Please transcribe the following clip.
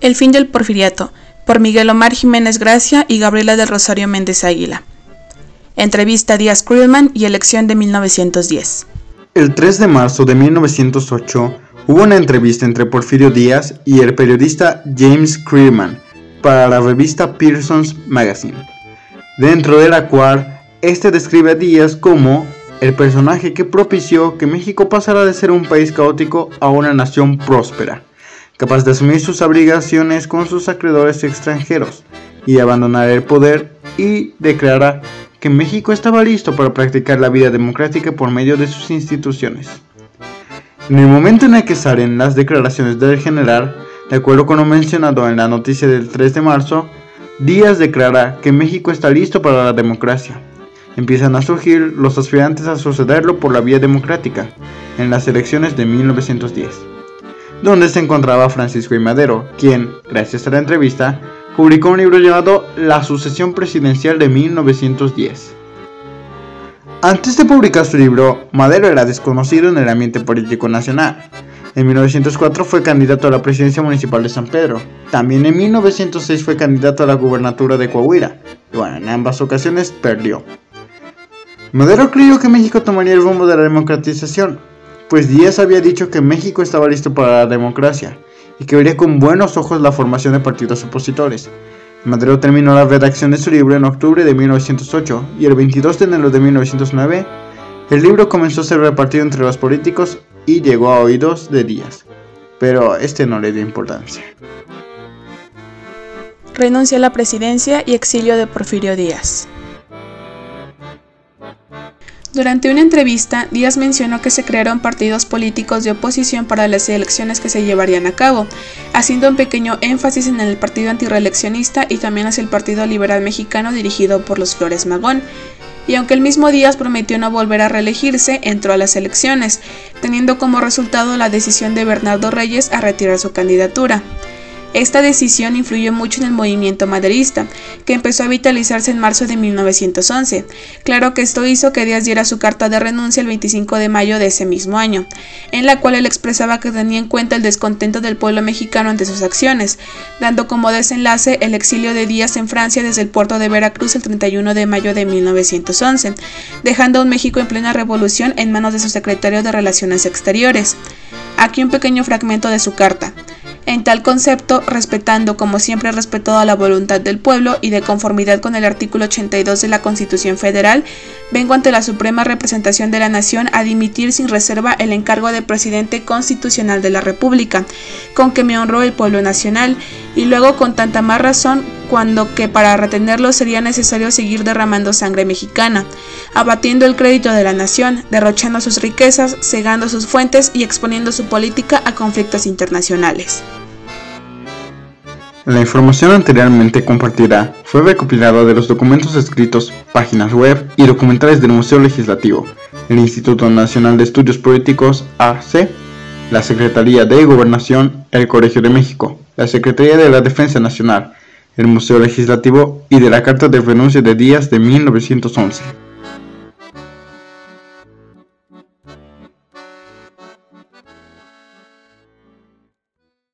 El fin del porfiriato, por Miguel Omar Jiménez Gracia y Gabriela del Rosario Méndez Águila. Entrevista a Díaz Krillman y elección de 1910. El 3 de marzo de 1908 hubo una entrevista entre Porfirio Díaz y el periodista James Krillman para la revista Pearson's Magazine, dentro de la cual este describe a Díaz como el personaje que propició que México pasara de ser un país caótico a una nación próspera capaz de asumir sus obligaciones con sus acreedores extranjeros y abandonar el poder y declara que México estaba listo para practicar la vida democrática por medio de sus instituciones. En el momento en el que salen las declaraciones del general, de acuerdo con lo mencionado en la noticia del 3 de marzo, Díaz declara que México está listo para la democracia. Empiezan a surgir los aspirantes a sucederlo por la vía democrática en las elecciones de 1910 donde se encontraba Francisco I. Madero, quien, gracias a la entrevista, publicó un libro llamado La sucesión presidencial de 1910. Antes de publicar su libro, Madero era desconocido en el ambiente político nacional. En 1904 fue candidato a la presidencia municipal de San Pedro. También en 1906 fue candidato a la gubernatura de Coahuila. Y bueno, en ambas ocasiones perdió. Madero creyó que México tomaría el rumbo de la democratización, pues Díaz había dicho que México estaba listo para la democracia y que vería con buenos ojos la formación de partidos opositores. Madero terminó la redacción de su libro en octubre de 1908 y el 22 de enero de 1909 el libro comenzó a ser repartido entre los políticos y llegó a oídos de Díaz, pero este no le dio importancia. Renuncia a la presidencia y exilio de Porfirio Díaz. Durante una entrevista, Díaz mencionó que se crearon partidos políticos de oposición para las elecciones que se llevarían a cabo, haciendo un pequeño énfasis en el partido antireeleccionista y también hacia el Partido Liberal Mexicano dirigido por los Flores Magón. Y aunque el mismo Díaz prometió no volver a reelegirse, entró a las elecciones, teniendo como resultado la decisión de Bernardo Reyes a retirar su candidatura. Esta decisión influyó mucho en el movimiento maderista, que empezó a vitalizarse en marzo de 1911. Claro que esto hizo que Díaz diera su carta de renuncia el 25 de mayo de ese mismo año, en la cual él expresaba que tenía en cuenta el descontento del pueblo mexicano ante sus acciones, dando como desenlace el exilio de Díaz en Francia desde el puerto de Veracruz el 31 de mayo de 1911, dejando a un México en plena revolución en manos de su secretario de Relaciones Exteriores. Aquí un pequeño fragmento de su carta. En tal concepto, respetando como siempre respetado la voluntad del pueblo y de conformidad con el artículo 82 de la Constitución Federal, vengo ante la Suprema Representación de la Nación a dimitir sin reserva el encargo de presidente constitucional de la República, con que me honró el pueblo nacional, y luego con tanta más razón cuando que para retenerlo sería necesario seguir derramando sangre mexicana, abatiendo el crédito de la nación, derrochando sus riquezas, cegando sus fuentes y exponiendo su política a conflictos internacionales. La información anteriormente compartida fue recopilada de los documentos escritos, páginas web y documentales del Museo Legislativo, el Instituto Nacional de Estudios Políticos AC, la Secretaría de Gobernación, el Colegio de México, la Secretaría de la Defensa Nacional, el Museo Legislativo y de la Carta de Renuncia de Díaz de 1911.